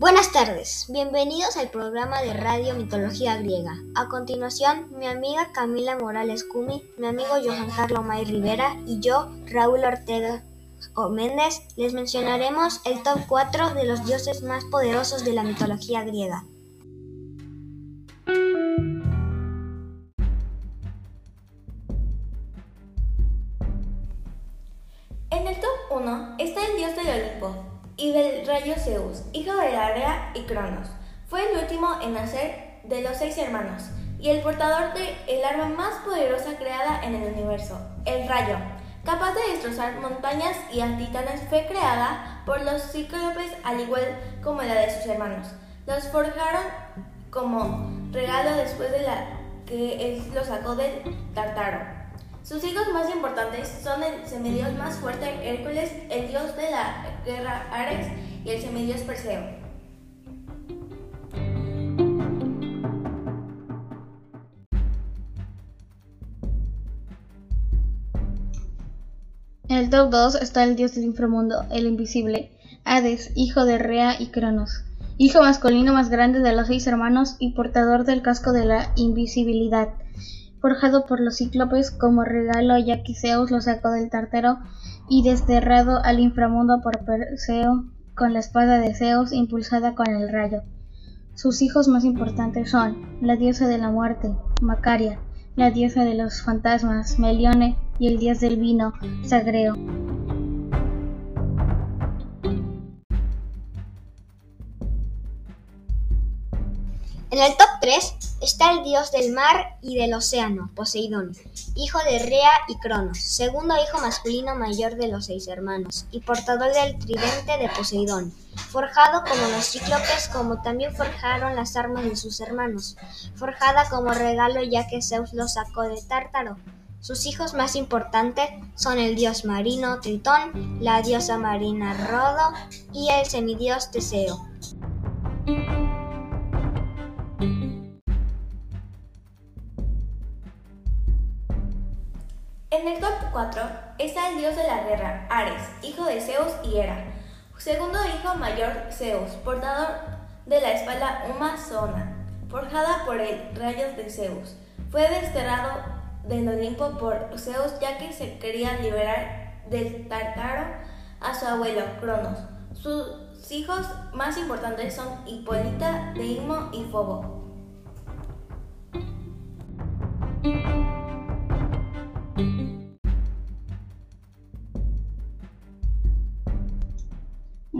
Buenas tardes, bienvenidos al programa de Radio Mitología Griega. A continuación, mi amiga Camila Morales Cumi, mi amigo Johan Carlos May Rivera y yo, Raúl Ortega Méndez, les mencionaremos el top 4 de los dioses más poderosos de la mitología griega. En el top 1 está el dios del Olimpo y del rayo Zeus, hijo de Area y Cronos. Fue el último en nacer de los seis hermanos y el portador de el arma más poderosa creada en el universo, el rayo. Capaz de destrozar montañas y a fue creada por los cíclopes al igual como la de sus hermanos. Los forjaron como regalo después de la que él los sacó del Tartaro. Sus hijos más importantes son el semidios más fuerte Hércules, el dios de la guerra Ares y el semidios Perseo. En el top 2 está el dios del inframundo, el invisible, Hades, hijo de Rea y Cronos, hijo masculino más grande de los seis hermanos y portador del casco de la invisibilidad forjado por los cíclopes como regalo ya que Zeus lo sacó del Tartaro y desterrado al inframundo por Perseo con la espada de Zeus impulsada con el rayo. Sus hijos más importantes son la diosa de la muerte, Macaria, la diosa de los fantasmas, Melione, y el dios del vino, Sagreo. En el top 3 está el dios del mar y del océano, Poseidón, hijo de Rea y Cronos, segundo hijo masculino mayor de los seis hermanos, y portador del tridente de Poseidón, forjado como los cíclopes, como también forjaron las armas de sus hermanos, forjada como regalo ya que Zeus lo sacó de Tártaro. Sus hijos más importantes son el dios marino Tritón, la diosa marina Rodo y el semidios Teseo. En el top 4 está el dios de la guerra, Ares, hijo de Zeus y Hera. Segundo hijo mayor, Zeus, portador de la espada Umazona, forjada por el rayo de Zeus. Fue desterrado del Olimpo por Zeus ya que se quería liberar del Tartaro a su abuelo, Cronos. Sus hijos más importantes son Hipólita, Deimo y Fobo.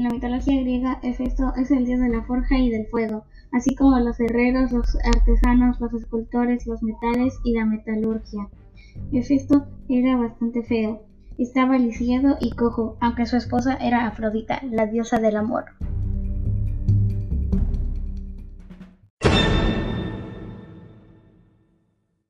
En la mitología griega, Hefesto es el dios de la forja y del fuego, así como los herreros, los artesanos, los escultores, los metales y la metalurgia. Hefesto era bastante feo, estaba lisiado y cojo, aunque su esposa era Afrodita, la diosa del amor.